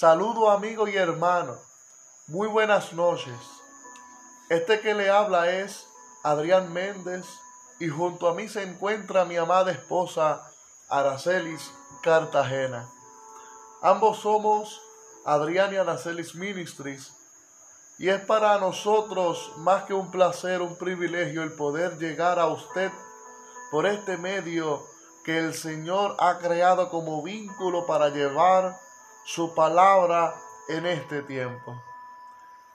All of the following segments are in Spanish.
Saludo amigo y hermano. Muy buenas noches. Este que le habla es Adrián Méndez y junto a mí se encuentra mi amada esposa Aracelis Cartagena. Ambos somos Adrián y Aracelis Ministries y es para nosotros más que un placer, un privilegio el poder llegar a usted por este medio que el Señor ha creado como vínculo para llevar su palabra en este tiempo.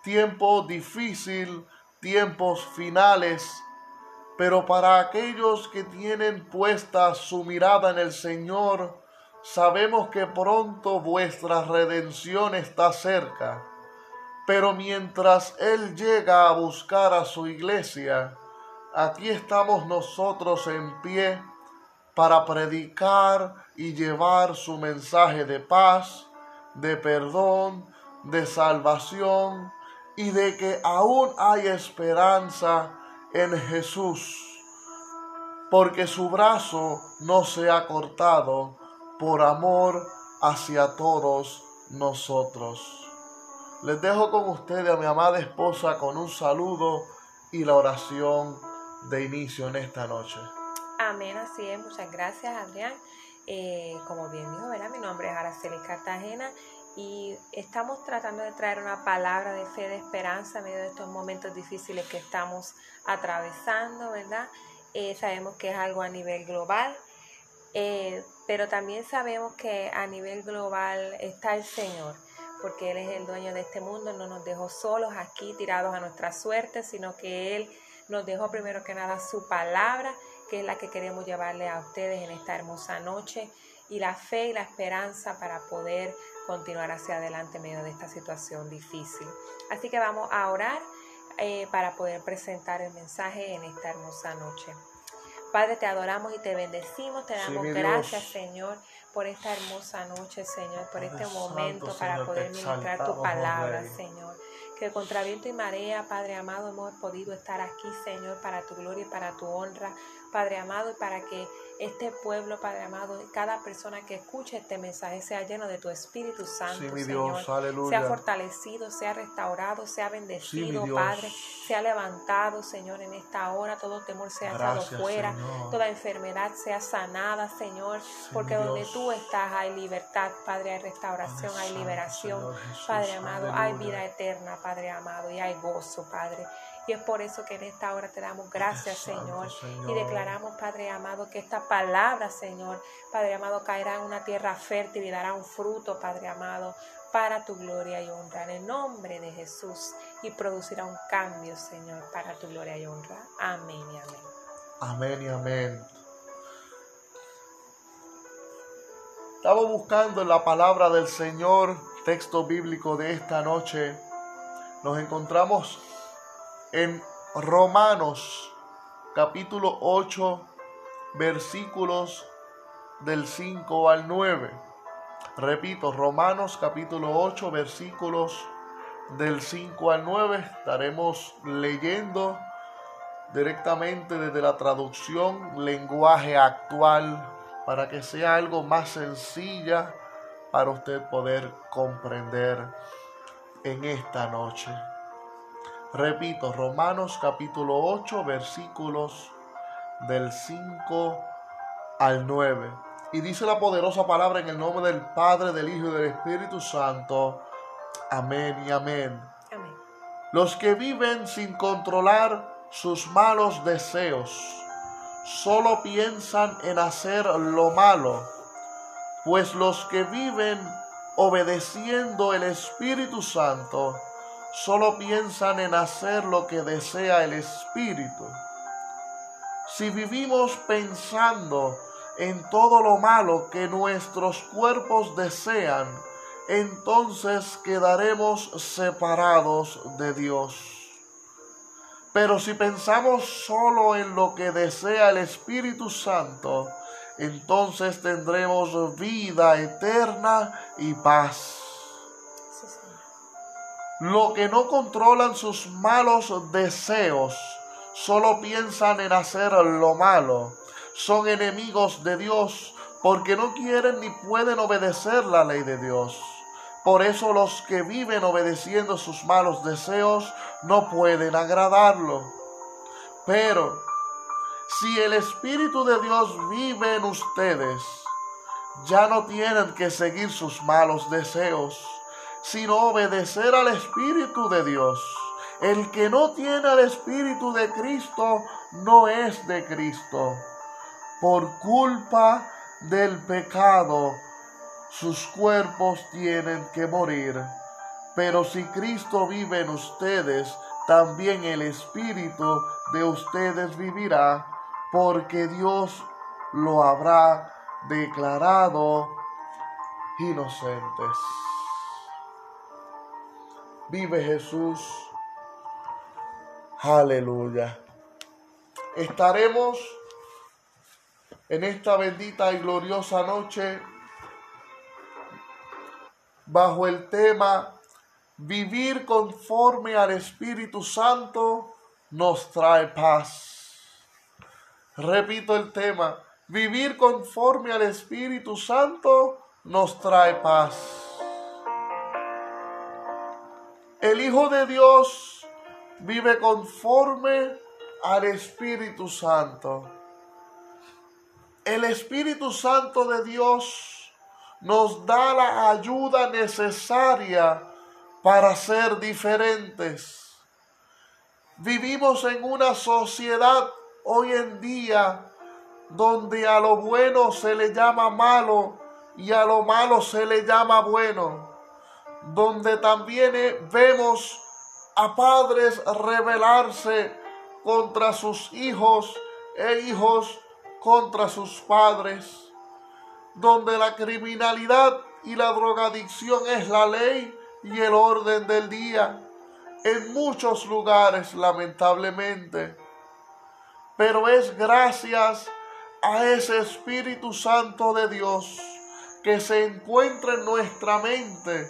Tiempo difícil, tiempos finales, pero para aquellos que tienen puesta su mirada en el Señor, sabemos que pronto vuestra redención está cerca pero mientras Él llega a buscar a su iglesia, aquí estamos nosotros en pie para predicar y llevar su mensaje de paz, de perdón, de salvación y de que aún hay esperanza en Jesús, porque su brazo no se ha cortado por amor hacia todos nosotros. Les dejo con ustedes a mi amada esposa con un saludo y la oración de inicio en esta noche. Amén, así es. Muchas gracias, Adrián. Eh, como bien dijo, ¿verdad? mi nombre es Araceli Cartagena y estamos tratando de traer una palabra de fe, de esperanza en medio de estos momentos difíciles que estamos atravesando, ¿verdad? Eh, sabemos que es algo a nivel global, eh, pero también sabemos que a nivel global está el Señor porque Él es el dueño de este mundo, no nos dejó solos aquí tirados a nuestra suerte, sino que Él nos dejó primero que nada su palabra, que es la que queremos llevarle a ustedes en esta hermosa noche, y la fe y la esperanza para poder continuar hacia adelante en medio de esta situación difícil. Así que vamos a orar eh, para poder presentar el mensaje en esta hermosa noche. Padre, te adoramos y te bendecimos, te damos gracias, Señor por esta hermosa noche, Señor, por este momento para poder ministrar tu palabra, Señor. Que contra viento y marea, Padre amado, hemos podido estar aquí, Señor, para tu gloria y para tu honra, Padre amado, y para que este pueblo, Padre amado, cada persona que escuche este mensaje sea lleno de tu Espíritu Santo, Señor. Sea fortalecido, sea restaurado, sea bendecido, Padre. Sea levantado, Señor, en esta hora. Todo temor sea echado fuera. Toda enfermedad sea sanada, Señor. porque donde tú estás hay libertad, Padre. Hay restauración, hay liberación. Padre amado, hay vida eterna, Padre amado. Y hay gozo, Padre. Y es por eso que en esta hora te damos gracias, Señor. Y declaramos, Padre amado, que esta palabra, Señor, Padre amado, caerá en una tierra fértil y dará un fruto, Padre amado, para tu gloria y honra. En el nombre de Jesús. Y producirá un cambio, Señor, para tu gloria y honra. Amén y amén. Amén y amén. Estamos buscando en la palabra del Señor, texto bíblico de esta noche. Nos encontramos en Romanos capítulo 8 versículos del 5 al 9. Repito, Romanos capítulo 8 versículos del 5 al 9. Estaremos leyendo directamente desde la traducción lenguaje actual para que sea algo más sencilla para usted poder comprender en esta noche. Repito, Romanos capítulo 8, versículos del 5 al 9. Y dice la poderosa palabra en el nombre del Padre, del Hijo y del Espíritu Santo. Amén y amén. amén. Los que viven sin controlar sus malos deseos, solo piensan en hacer lo malo, pues los que viven obedeciendo el Espíritu Santo, solo piensan en hacer lo que desea el Espíritu. Si vivimos pensando en todo lo malo que nuestros cuerpos desean, entonces quedaremos separados de Dios. Pero si pensamos solo en lo que desea el Espíritu Santo, entonces tendremos vida eterna y paz. Lo que no controlan sus malos deseos, solo piensan en hacer lo malo. Son enemigos de Dios porque no quieren ni pueden obedecer la ley de Dios. Por eso los que viven obedeciendo sus malos deseos no pueden agradarlo. Pero si el Espíritu de Dios vive en ustedes, ya no tienen que seguir sus malos deseos, sino obedecer al Espíritu de Dios. El que no tiene el Espíritu de Cristo no es de Cristo. Por culpa del pecado, sus cuerpos tienen que morir. Pero si Cristo vive en ustedes, también el Espíritu de ustedes vivirá, porque Dios lo habrá declarado inocentes. Vive Jesús. Aleluya. Estaremos en esta bendita y gloriosa noche bajo el tema Vivir conforme al Espíritu Santo nos trae paz. Repito el tema, vivir conforme al Espíritu Santo nos trae paz. El Hijo de Dios vive conforme al Espíritu Santo. El Espíritu Santo de Dios nos da la ayuda necesaria para ser diferentes. Vivimos en una sociedad hoy en día donde a lo bueno se le llama malo y a lo malo se le llama bueno, donde también vemos a padres rebelarse contra sus hijos e hijos contra sus padres, donde la criminalidad y la drogadicción es la ley y el orden del día en muchos lugares, lamentablemente. Pero es gracias a ese Espíritu Santo de Dios que se encuentra en nuestra mente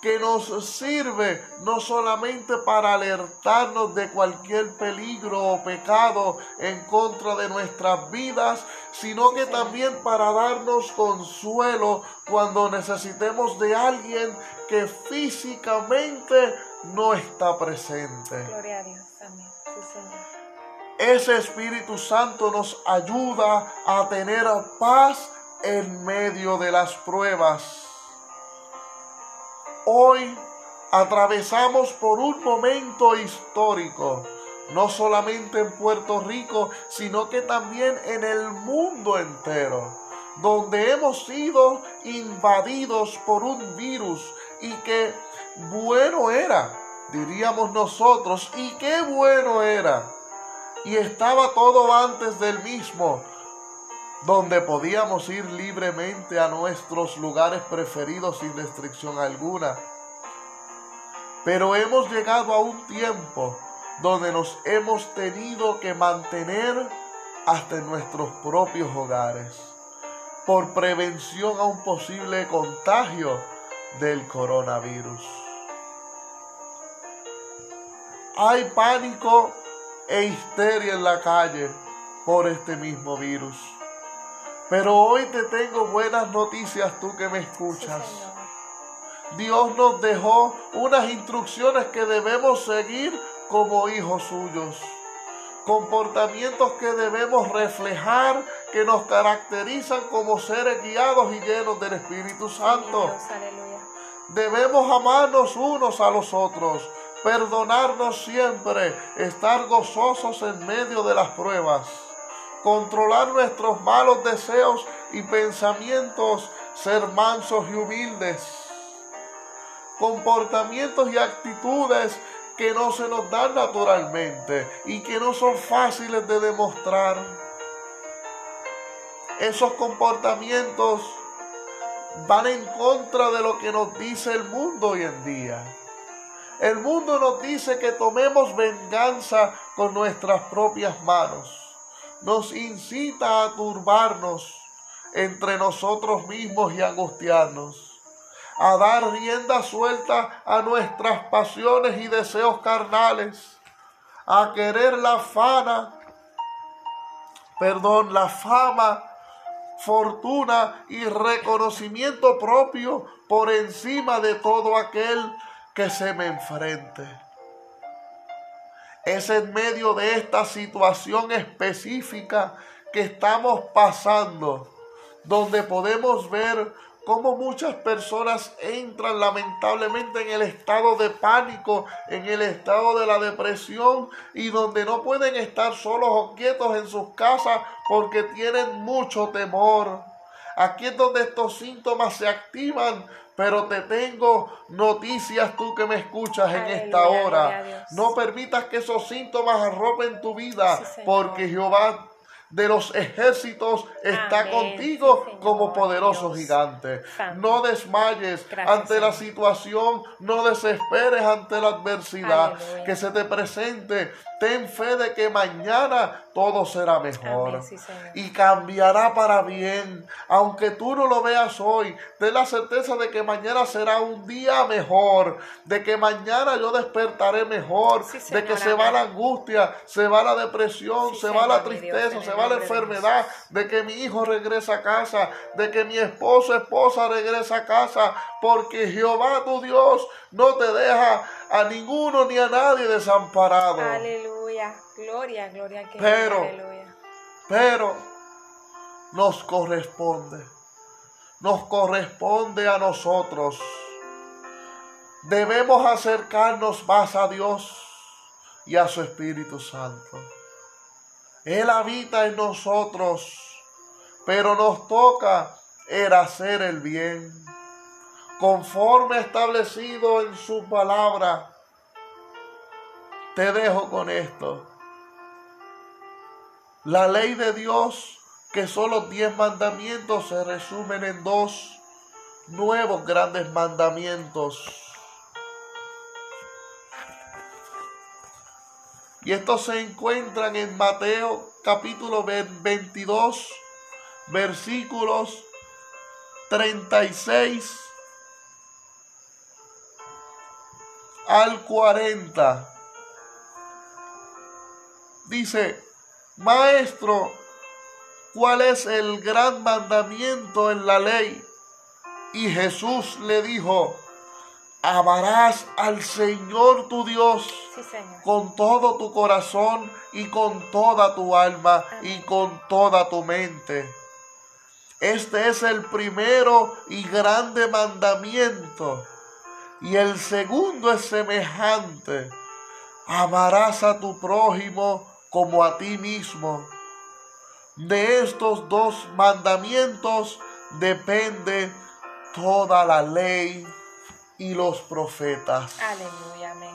que nos sirve no solamente para alertarnos de cualquier peligro o pecado en contra de nuestras vidas, sino que también para darnos consuelo cuando necesitemos de alguien que físicamente no está presente. Gloria a Dios. Amén. Ese Espíritu Santo nos ayuda a tener paz en medio de las pruebas Hoy atravesamos por un momento histórico, no solamente en Puerto Rico, sino que también en el mundo entero, donde hemos sido invadidos por un virus y que bueno era, diríamos nosotros, y qué bueno era. Y estaba todo antes del mismo, donde podíamos ir libremente a nuestros lugares preferidos sin restricción alguna. Pero hemos llegado a un tiempo donde nos hemos tenido que mantener hasta en nuestros propios hogares por prevención a un posible contagio del coronavirus. Hay pánico e histeria en la calle por este mismo virus. Pero hoy te tengo buenas noticias tú que me escuchas. Dios nos dejó unas instrucciones que debemos seguir como hijos suyos. Comportamientos que debemos reflejar, que nos caracterizan como seres guiados y llenos del Espíritu Santo. Debemos amarnos unos a los otros, perdonarnos siempre, estar gozosos en medio de las pruebas controlar nuestros malos deseos y pensamientos, ser mansos y humildes. Comportamientos y actitudes que no se nos dan naturalmente y que no son fáciles de demostrar. Esos comportamientos van en contra de lo que nos dice el mundo hoy en día. El mundo nos dice que tomemos venganza con nuestras propias manos nos incita a turbarnos entre nosotros mismos y angustiarnos, a dar rienda suelta a nuestras pasiones y deseos carnales, a querer la fama, perdón, la fama fortuna y reconocimiento propio por encima de todo aquel que se me enfrente. Es en medio de esta situación específica que estamos pasando, donde podemos ver cómo muchas personas entran lamentablemente en el estado de pánico, en el estado de la depresión y donde no pueden estar solos o quietos en sus casas porque tienen mucho temor. Aquí es donde estos síntomas se activan pero te tengo noticias tú que me escuchas en esta hora. No permitas que esos síntomas arropen tu vida, porque Jehová de los ejércitos está contigo como poderoso gigante. No desmayes ante la situación, no desesperes ante la adversidad. Que se te presente. Ten fe de que mañana todo será mejor y cambiará para bien. Aunque tú no lo veas hoy, ten la certeza de que mañana será un día mejor, de que mañana yo despertaré mejor, de que se va la angustia, se va la depresión, se va la tristeza, se va la enfermedad, de que mi hijo regresa a casa, de que mi esposo, esposa regresa a casa, porque Jehová tu Dios no te deja a ninguno ni a nadie desamparado. Aleluya, gloria, gloria que Pero, pero nos corresponde, nos corresponde a nosotros. Debemos acercarnos más a Dios y a su Espíritu Santo. Él habita en nosotros, pero nos toca el hacer el bien conforme establecido en su palabra. Te dejo con esto. La ley de Dios, que son los diez mandamientos, se resumen en dos nuevos grandes mandamientos. Y estos se encuentran en Mateo capítulo 22, versículos 36 al 40. Dice, Maestro, ¿cuál es el gran mandamiento en la ley? Y Jesús le dijo, amarás al Señor tu Dios con todo tu corazón y con toda tu alma y con toda tu mente. Este es el primero y grande mandamiento y el segundo es semejante. Amarás a tu prójimo como a ti mismo. De estos dos mandamientos depende toda la ley y los profetas. Aleluya, amén.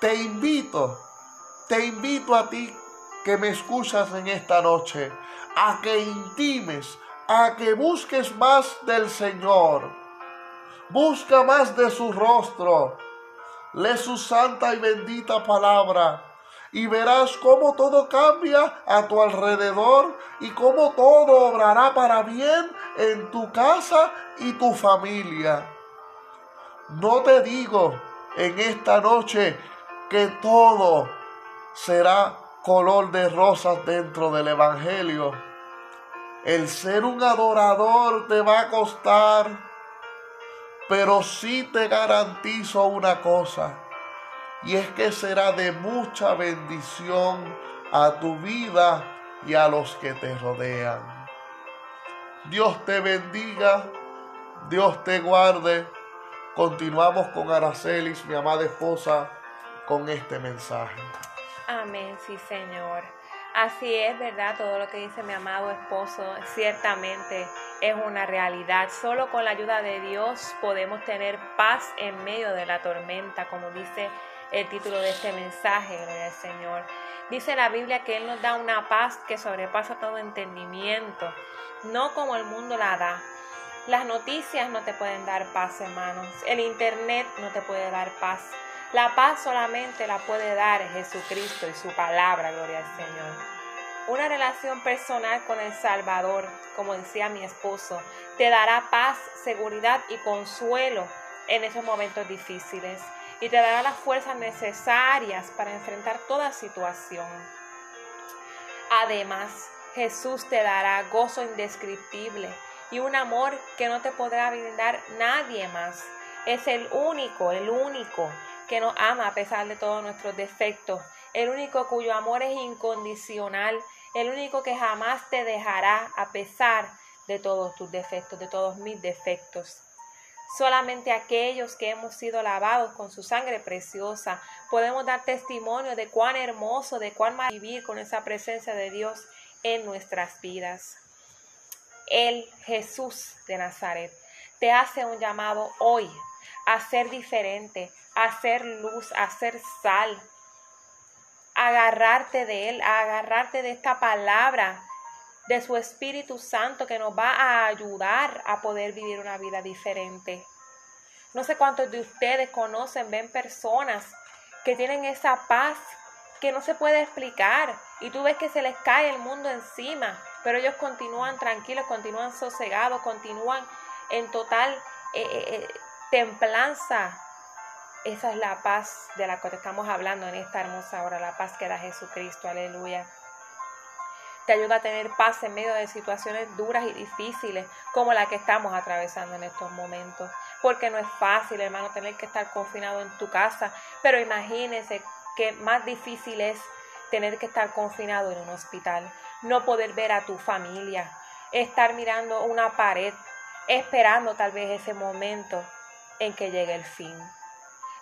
Te invito, te invito a ti que me escuchas en esta noche, a que intimes, a que busques más del Señor Busca más de su rostro. Lee su santa y bendita palabra y verás cómo todo cambia a tu alrededor y cómo todo obrará para bien en tu casa y tu familia. No te digo en esta noche que todo será color de rosas dentro del Evangelio. El ser un adorador te va a costar pero sí te garantizo una cosa, y es que será de mucha bendición a tu vida y a los que te rodean. Dios te bendiga, Dios te guarde. Continuamos con Aracelis, mi amada esposa, con este mensaje. Amén, sí, Señor. Así es, ¿verdad? Todo lo que dice mi amado esposo ciertamente es una realidad. Solo con la ayuda de Dios podemos tener paz en medio de la tormenta, como dice el título de este mensaje, gloria Señor. Dice la Biblia que Él nos da una paz que sobrepasa todo entendimiento, no como el mundo la da. Las noticias no te pueden dar paz, hermanos. El Internet no te puede dar paz. La paz solamente la puede dar Jesucristo y su palabra, gloria al Señor. Una relación personal con el Salvador, como decía mi esposo, te dará paz, seguridad y consuelo en esos momentos difíciles y te dará las fuerzas necesarias para enfrentar toda situación. Además, Jesús te dará gozo indescriptible y un amor que no te podrá brindar nadie más. Es el único, el único que nos ama a pesar de todos nuestros defectos, el único cuyo amor es incondicional, el único que jamás te dejará a pesar de todos tus defectos, de todos mis defectos. Solamente aquellos que hemos sido lavados con su sangre preciosa podemos dar testimonio de cuán hermoso, de cuán mal vivir con esa presencia de Dios en nuestras vidas. El Jesús de Nazaret te hace un llamado hoy a ser diferente, a ser luz, a ser sal, a agarrarte de Él, a agarrarte de esta palabra, de su Espíritu Santo que nos va a ayudar a poder vivir una vida diferente. No sé cuántos de ustedes conocen, ven personas que tienen esa paz que no se puede explicar y tú ves que se les cae el mundo encima, pero ellos continúan tranquilos, continúan sosegados, continúan en total eh, eh, eh, templanza. Esa es la paz de la que estamos hablando en esta hermosa hora, la paz que da Jesucristo, aleluya. Te ayuda a tener paz en medio de situaciones duras y difíciles como la que estamos atravesando en estos momentos. Porque no es fácil, hermano, tener que estar confinado en tu casa, pero imagínese que más difícil es tener que estar confinado en un hospital, no poder ver a tu familia, estar mirando una pared, esperando tal vez ese momento en que llegue el fin.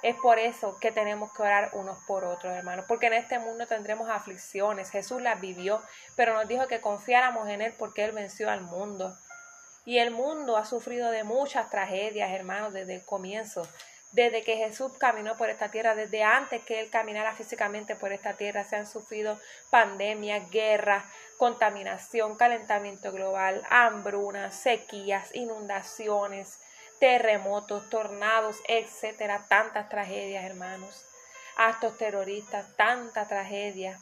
Es por eso que tenemos que orar unos por otros, hermanos, porque en este mundo tendremos aflicciones. Jesús las vivió, pero nos dijo que confiáramos en Él porque Él venció al mundo. Y el mundo ha sufrido de muchas tragedias, hermanos, desde el comienzo desde que Jesús caminó por esta tierra, desde antes que Él caminara físicamente por esta tierra, se han sufrido pandemias, guerras, contaminación, calentamiento global, hambrunas, sequías, inundaciones, terremotos, tornados, etcétera, tantas tragedias, hermanos, actos terroristas, tantas tragedias,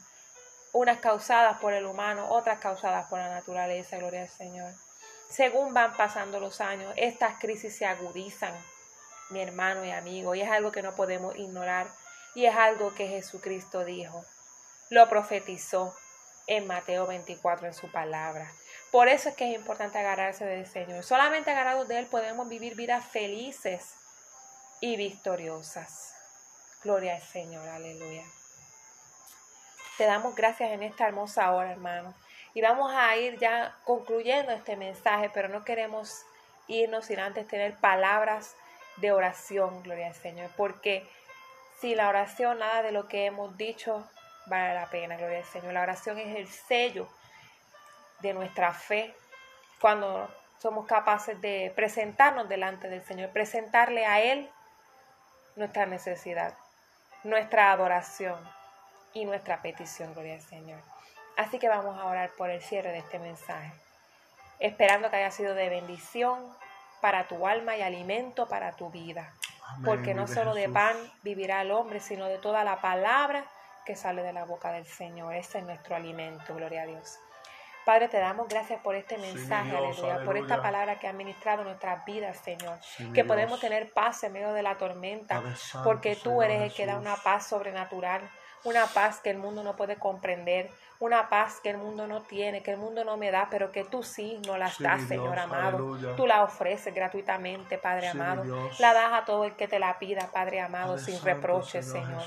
unas causadas por el humano, otras causadas por la naturaleza, gloria al Señor. Según van pasando los años, estas crisis se agudizan mi hermano y amigo, y es algo que no podemos ignorar, y es algo que Jesucristo dijo, lo profetizó en Mateo 24 en su palabra. Por eso es que es importante agarrarse del Señor. Solamente agarrados de Él podemos vivir vidas felices y victoriosas. Gloria al Señor, aleluya. Te damos gracias en esta hermosa hora, hermano. Y vamos a ir ya concluyendo este mensaje, pero no queremos irnos sin antes tener palabras de oración, gloria al Señor, porque si la oración, nada de lo que hemos dicho vale la pena, gloria al Señor. La oración es el sello de nuestra fe cuando somos capaces de presentarnos delante del Señor, presentarle a Él nuestra necesidad, nuestra adoración y nuestra petición, gloria al Señor. Así que vamos a orar por el cierre de este mensaje, esperando que haya sido de bendición para tu alma y alimento para tu vida. Porque no solo de pan vivirá el hombre, sino de toda la palabra que sale de la boca del Señor. Ese es nuestro alimento, gloria a Dios. Padre, te damos gracias por este mensaje, aleluya, por esta palabra que ha ministrado nuestras vidas, Señor. que podemos tener paz en medio de la tormenta, porque tú eres el que da una paz sobrenatural, una paz que el mundo no puede comprender, una paz que el mundo no tiene, que el mundo no me da, pero que tú sí nos las das, Señor amado. Tú la ofreces gratuitamente, Padre amado. La das a todo el que te la pida, Padre amado, sin reproches, Señor.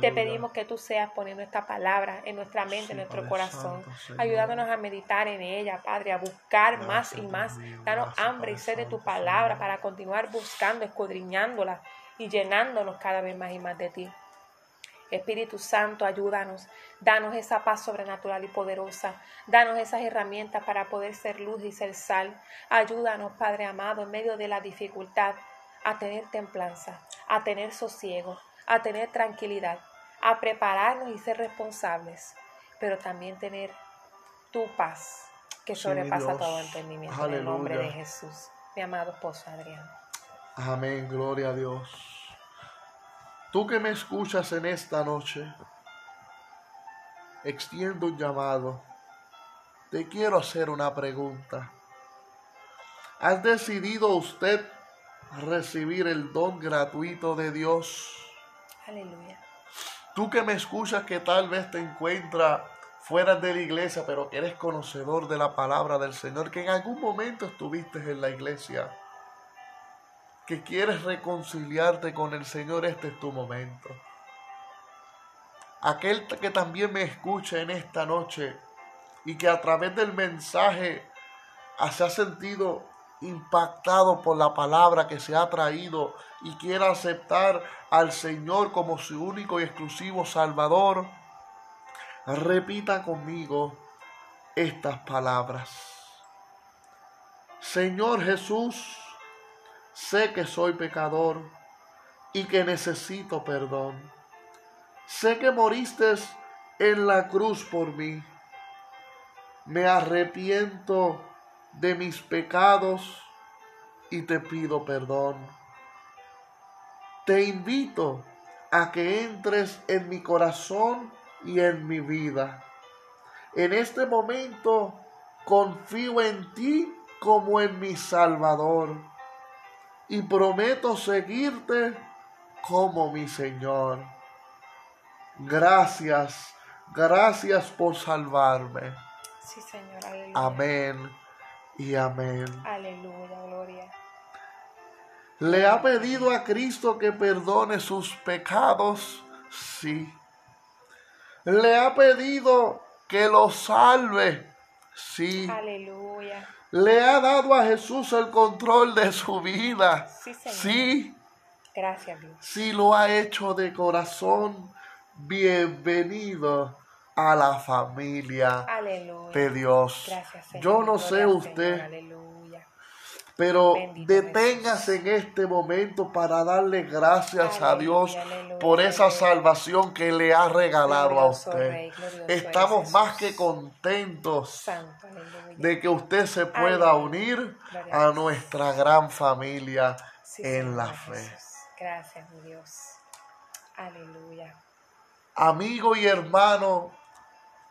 te pedimos que tú seas poniendo esta palabra en nuestra mente, en nuestro corazón, ayudándonos a meditar en ella, Padre, a buscar más y más. Danos hambre y sed de tu palabra para continuar buscando, escudriñándola y llenándonos cada vez más y más de ti. Espíritu Santo, ayúdanos, danos esa paz sobrenatural y poderosa, danos esas herramientas para poder ser luz y ser sal. Ayúdanos, Padre amado, en medio de la dificultad, a tener templanza, a tener sosiego, a tener tranquilidad, a prepararnos y ser responsables, pero también tener tu paz que sobrepasa todo entendimiento. En el nombre de Jesús, mi amado esposo Adrián. Amén, gloria a Dios. Tú que me escuchas en esta noche, extiendo un llamado. Te quiero hacer una pregunta. ¿Has decidido usted recibir el don gratuito de Dios? Aleluya. Tú que me escuchas que tal vez te encuentras fuera de la iglesia, pero que eres conocedor de la palabra del Señor, que en algún momento estuviste en la iglesia, que quieres reconciliarte con el Señor, este es tu momento. Aquel que también me escucha en esta noche y que a través del mensaje se ha sentido impactado por la palabra que se ha traído y quiera aceptar al Señor como su único y exclusivo Salvador, repita conmigo estas palabras. Señor Jesús, sé que soy pecador y que necesito perdón. Sé que moriste en la cruz por mí. Me arrepiento de mis pecados y te pido perdón. Te invito a que entres en mi corazón y en mi vida. En este momento confío en ti como en mi Salvador y prometo seguirte como mi Señor. Gracias, gracias por salvarme. Sí, Señor, Amén y amén. Aleluya, gloria. ¿Le ha pedido a Cristo que perdone sus pecados? Sí. ¿Le ha pedido que lo salve? Sí. Aleluya. ¿Le ha dado a Jesús el control de su vida? Sí, Señor. Sí. Gracias, Dios. Si lo ha hecho de corazón, bienvenido a la familia de Dios. Yo no sé usted, pero deténgase en este momento para darle gracias a Dios por esa salvación que le ha regalado a usted. Estamos más que contentos de que usted se pueda unir a nuestra gran familia en la fe. Gracias, Dios. Aleluya. Amigo y hermano,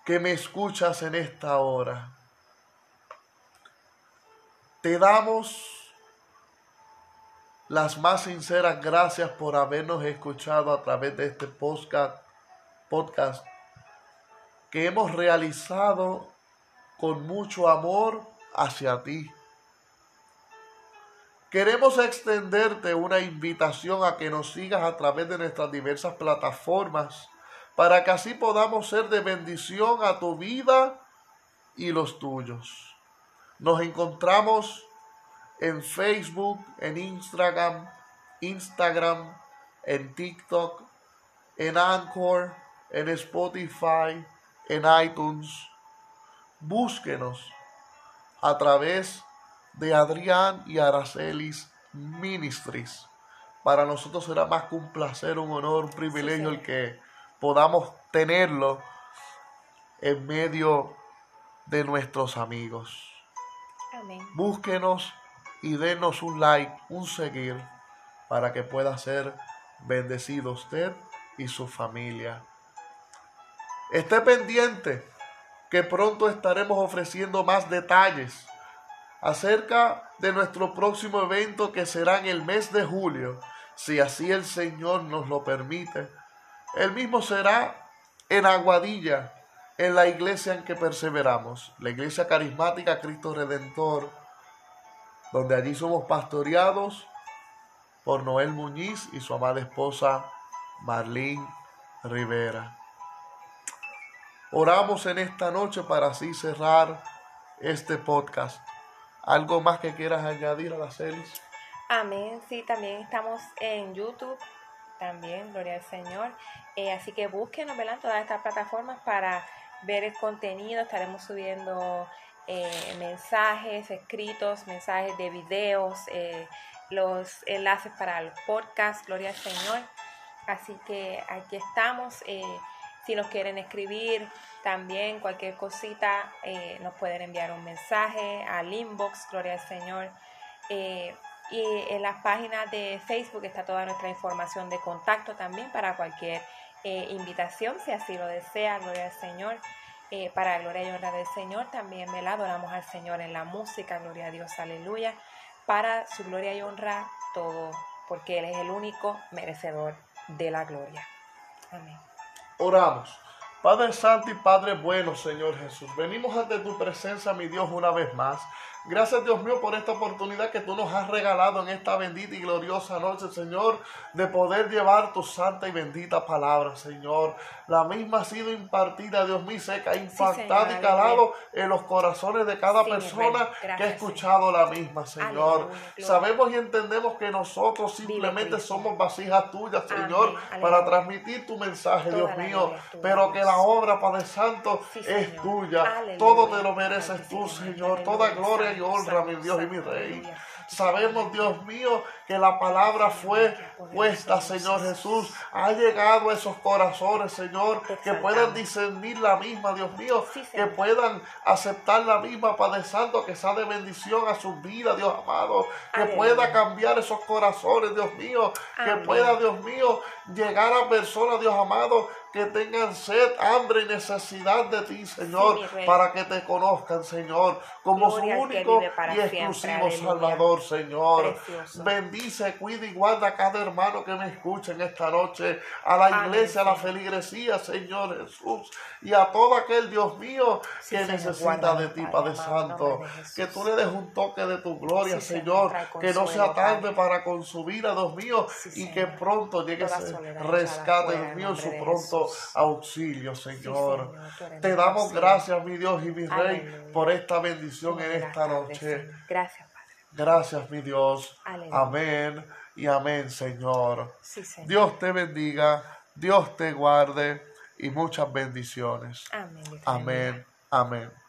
que me escuchas en esta hora. Te damos las más sinceras gracias por habernos escuchado a través de este podcast, podcast que hemos realizado con mucho amor hacia ti. Queremos extenderte una invitación a que nos sigas a través de nuestras diversas plataformas para que así podamos ser de bendición a tu vida y los tuyos. Nos encontramos en Facebook, en Instagram, Instagram, en TikTok, en Anchor, en Spotify, en iTunes. Búsquenos a través de Adrián y Aracelis Ministries. Para nosotros será más que un placer, un honor, un privilegio el que podamos tenerlo en medio de nuestros amigos. Búsquenos y denos un like, un seguir, para que pueda ser bendecido usted y su familia. Esté pendiente que pronto estaremos ofreciendo más detalles acerca de nuestro próximo evento que será en el mes de julio, si así el Señor nos lo permite el mismo será en Aguadilla, en la iglesia en que perseveramos, la iglesia carismática Cristo Redentor, donde allí somos pastoreados por Noel Muñiz y su amada esposa Marlene Rivera. Oramos en esta noche para así cerrar este podcast. ¿Algo más que quieras añadir a la celis? Amén. Sí, también estamos en YouTube también, gloria al Señor. Eh, así que búsquenos ¿verdad? todas estas plataformas para ver el contenido. Estaremos subiendo eh, mensajes escritos, mensajes de videos, eh, los enlaces para el podcast, gloria al Señor. Así que aquí estamos. si nos quieren escribir también cualquier cosita, nos pueden enviar un mensaje al inbox, gloria al Señor. Y en las páginas de Facebook está toda nuestra información de contacto también para cualquier eh, invitación, si así lo desea, gloria al Señor. Eh, para gloria y honra del Señor, también me la adoramos al Señor en la música, gloria a Dios, aleluya. Para su gloria y honra todo, porque Él es el único merecedor de la gloria. Amén. Oramos. Padre Santo y Padre bueno, Señor Jesús, venimos ante tu presencia, mi Dios, una vez más. Gracias Dios mío por esta oportunidad que tú nos has regalado en esta bendita y gloriosa noche, Señor, de poder llevar tu santa y bendita palabra, Señor. La misma ha sido impartida, Dios mío, se ha impactado y calado en los corazones de cada persona que ha escuchado la misma, Señor. Sabemos y entendemos que nosotros simplemente somos vasijas tuyas, Señor, para transmitir tu mensaje, Dios mío, pero que la obra, Padre Santo, es tuya. Todo te lo mereces tú, Señor. Toda gloria y honra, mi Dios y mi Rey. Sabemos, Dios mío, que la palabra fue puesta, Señor Jesús. Ha llegado a esos corazones, Señor, que puedan discernir la misma, Dios mío, que puedan aceptar la misma, Padre Santo, que sea de bendición a sus vidas, Dios amado. Que pueda cambiar esos corazones, Dios mío. Que pueda, Dios mío, llegar a personas, Dios amado, que tengan sed, hambre y necesidad de ti, Señor, para que te conozcan, Señor, como su único y exclusivo Salvador, Señor. Bendice, cuida y guarda a cada hermano que me escuche en esta noche, a la iglesia, a la feligresía, Señor Jesús, y a todo aquel Dios mío que necesita de ti, Padre Santo. Que tú le des un toque de tu gloria, Señor, que no sea tarde para consumir a Dios mío y que pronto llegue ese rescate, Dios mío, en su pronto auxilio, Señor. Te damos gracias, mi Dios y mi Rey, por esta bendición en esta noche. Gracias, Padre. Gracias, mi Dios. Amén y amén, Señor. Dios te bendiga, Dios te guarde y muchas bendiciones. Amén. Amén. Amén.